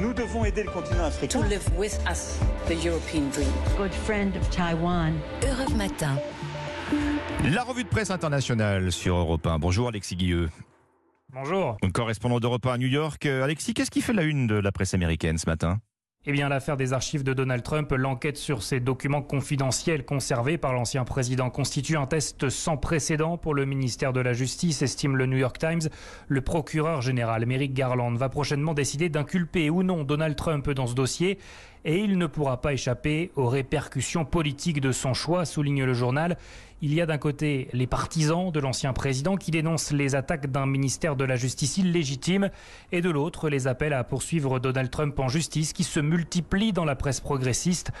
Nous devons aider le continent africain. To live with us, the European dream. Good friend of Taiwan. Europe Matin. La revue de presse internationale sur Europe 1. Bonjour Alexis Guilleux. Bonjour. Correspondant d'Europe 1 à New York. Euh, Alexis, qu'est-ce qui fait la une de la presse américaine ce matin? Eh bien, l'affaire des archives de Donald Trump, l'enquête sur ces documents confidentiels conservés par l'ancien président constitue un test sans précédent pour le ministère de la Justice, estime le New York Times. Le procureur général Merrick Garland va prochainement décider d'inculper ou non Donald Trump dans ce dossier et il ne pourra pas échapper aux répercussions politiques de son choix, souligne le journal. Il y a d'un côté les partisans de l'ancien président qui dénoncent les attaques d'un ministère de la justice illégitime et de l'autre les appels à poursuivre Donald Trump en justice qui se multiplient dans la presse progressiste.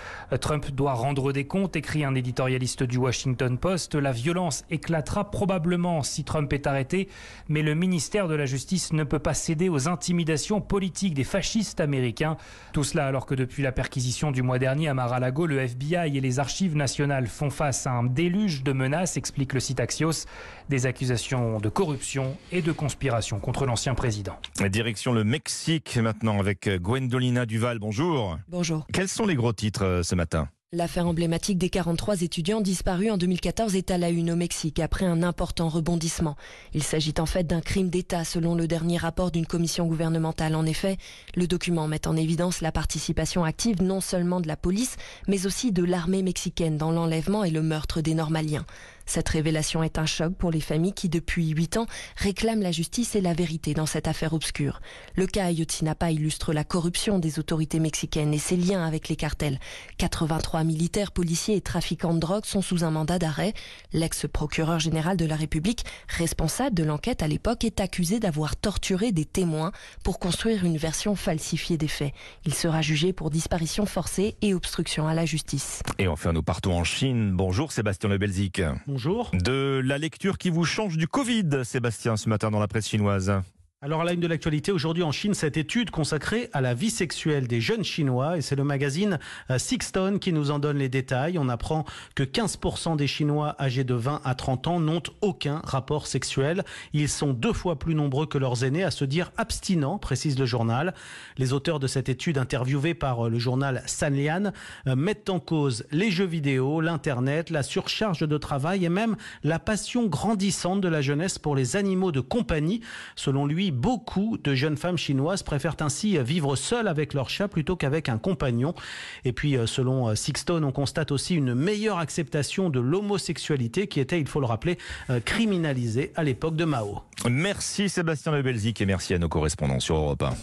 Trump doit rendre des comptes, écrit un éditorialiste du Washington Post. La violence éclatera probablement si Trump est arrêté, mais le ministère de la Justice ne peut pas céder aux intimidations politiques des fascistes américains. Tout cela alors que depuis la perquisition du mois dernier à Mar-a-Lago, le FBI et les archives nationales font face à un déluge de menaces, explique le site Axios, des accusations de corruption et de conspiration contre l'ancien président. Direction le Mexique maintenant avec Gwendolina Duval. Bonjour. Bonjour. Quels sont les gros titres euh, ce matin? L'affaire emblématique des 43 étudiants disparus en 2014 est à la une au Mexique après un important rebondissement. Il s'agit en fait d'un crime d'État selon le dernier rapport d'une commission gouvernementale. En effet, le document met en évidence la participation active non seulement de la police, mais aussi de l'armée mexicaine dans l'enlèvement et le meurtre des Normaliens. Cette révélation est un choc pour les familles qui, depuis huit ans, réclament la justice et la vérité dans cette affaire obscure. Le cas Ayotzinapa illustre la corruption des autorités mexicaines et ses liens avec les cartels. 83 militaires, policiers et trafiquants de drogue sont sous un mandat d'arrêt. L'ex-procureur général de la République, responsable de l'enquête à l'époque, est accusé d'avoir torturé des témoins pour construire une version falsifiée des faits. Il sera jugé pour disparition forcée et obstruction à la justice. Et enfin, nous partons en Chine. Bonjour Sébastien Le Belzic. Bonjour. De la lecture qui vous change du Covid, Sébastien, ce matin dans la presse chinoise. Alors à la de l'actualité aujourd'hui en Chine, cette étude consacrée à la vie sexuelle des jeunes Chinois et c'est le magazine euh, Sixton qui nous en donne les détails. On apprend que 15% des Chinois âgés de 20 à 30 ans n'ont aucun rapport sexuel. Ils sont deux fois plus nombreux que leurs aînés à se dire abstinents, précise le journal. Les auteurs de cette étude interviewés par euh, le journal Sanlian euh, mettent en cause les jeux vidéo, l'internet, la surcharge de travail et même la passion grandissante de la jeunesse pour les animaux de compagnie. Selon lui, beaucoup de jeunes femmes chinoises préfèrent ainsi vivre seules avec leur chat plutôt qu'avec un compagnon. Et puis, euh, selon euh, Sixton, on constate aussi une meilleure acceptation de l'homosexualité qui était, il faut le rappeler, euh, criminalisée à l'époque de Mao. Merci Sébastien Lebelzik et merci à nos correspondants sur Europe 1.